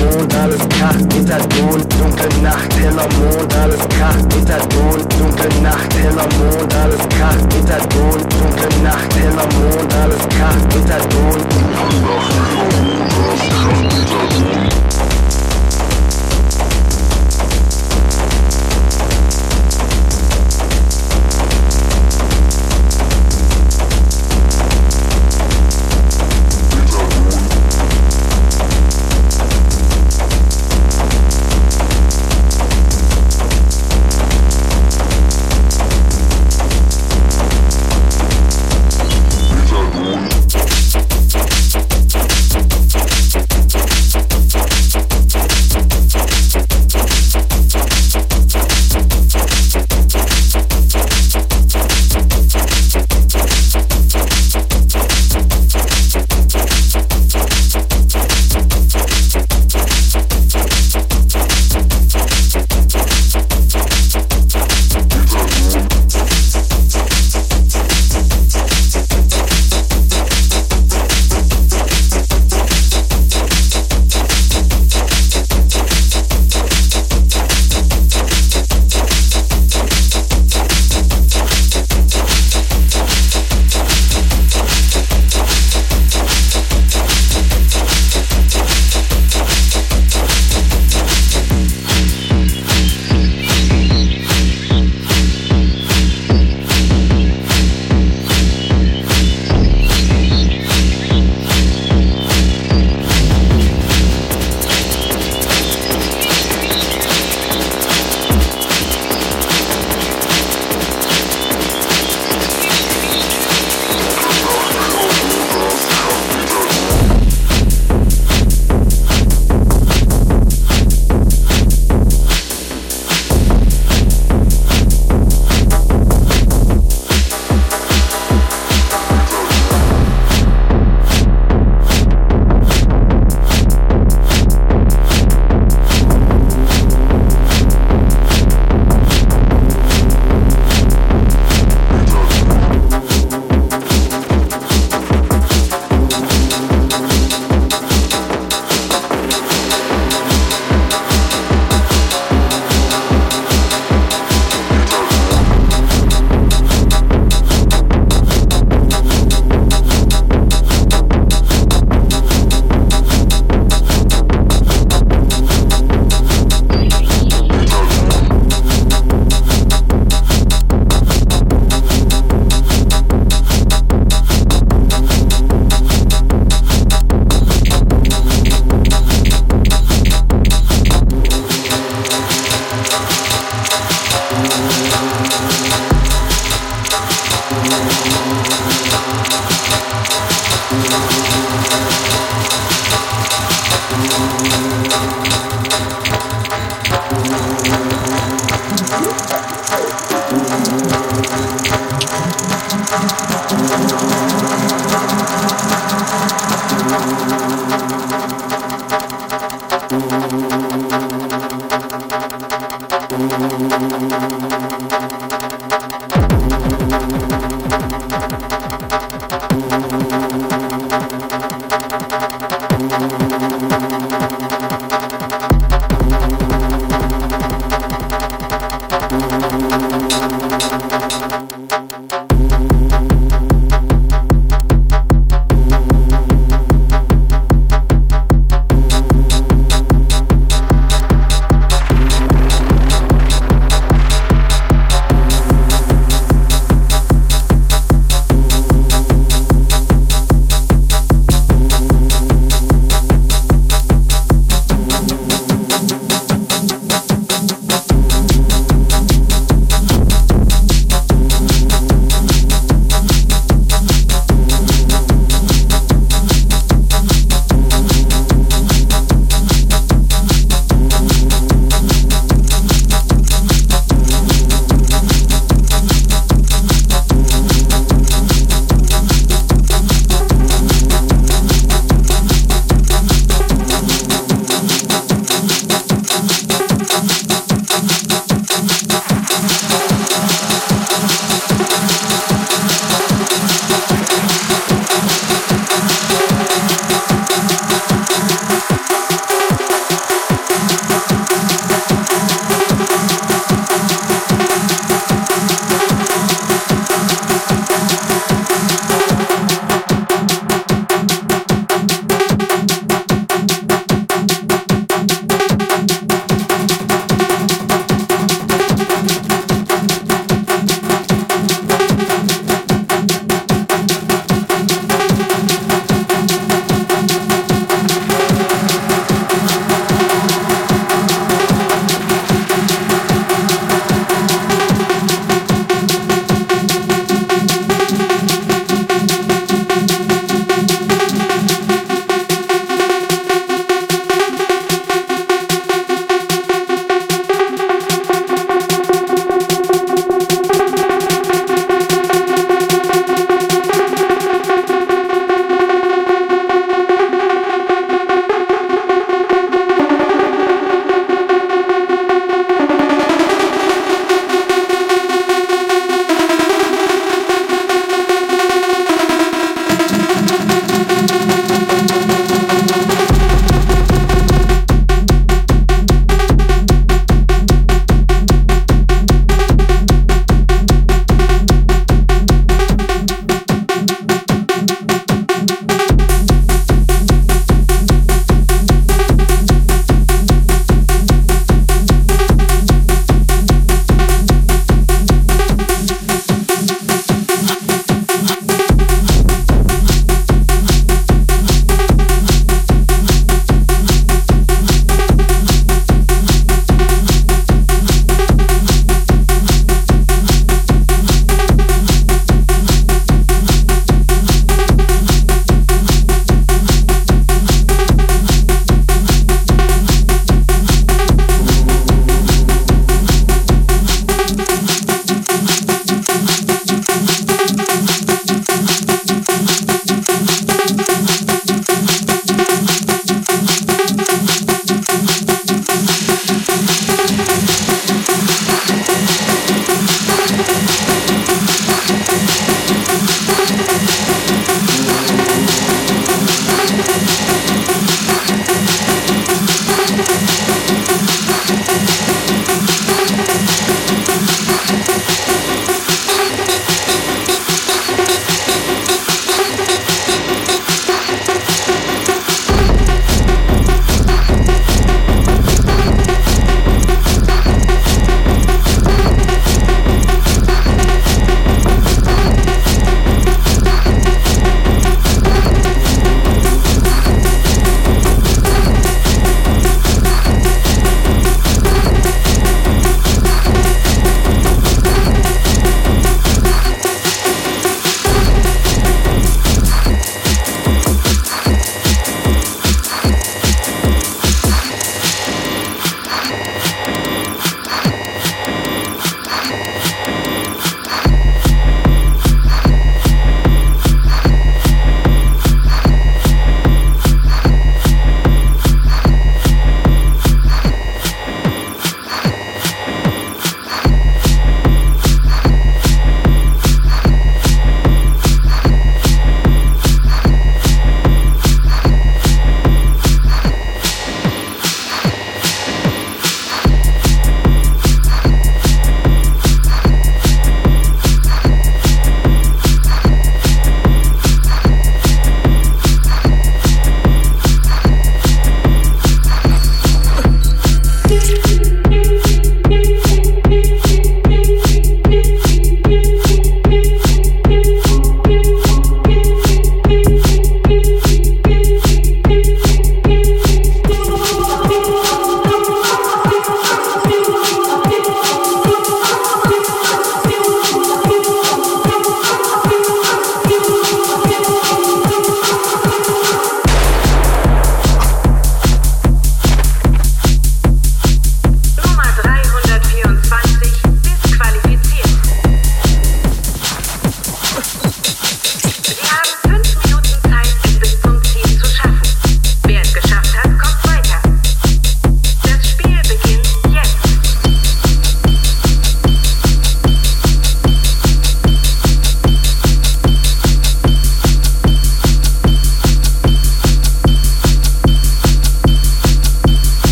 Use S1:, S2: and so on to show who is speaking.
S1: Mond, alles kracht, Metadon, dunkle Nacht, heller Mond, alles kracht, Metadon, dunkle Nacht, heller Mond, alles kracht, Metadon, dunkle Nacht, heller Mond, alles kracht, Metadon, dunkle Nacht, heller Mond, alles kracht, Metadon.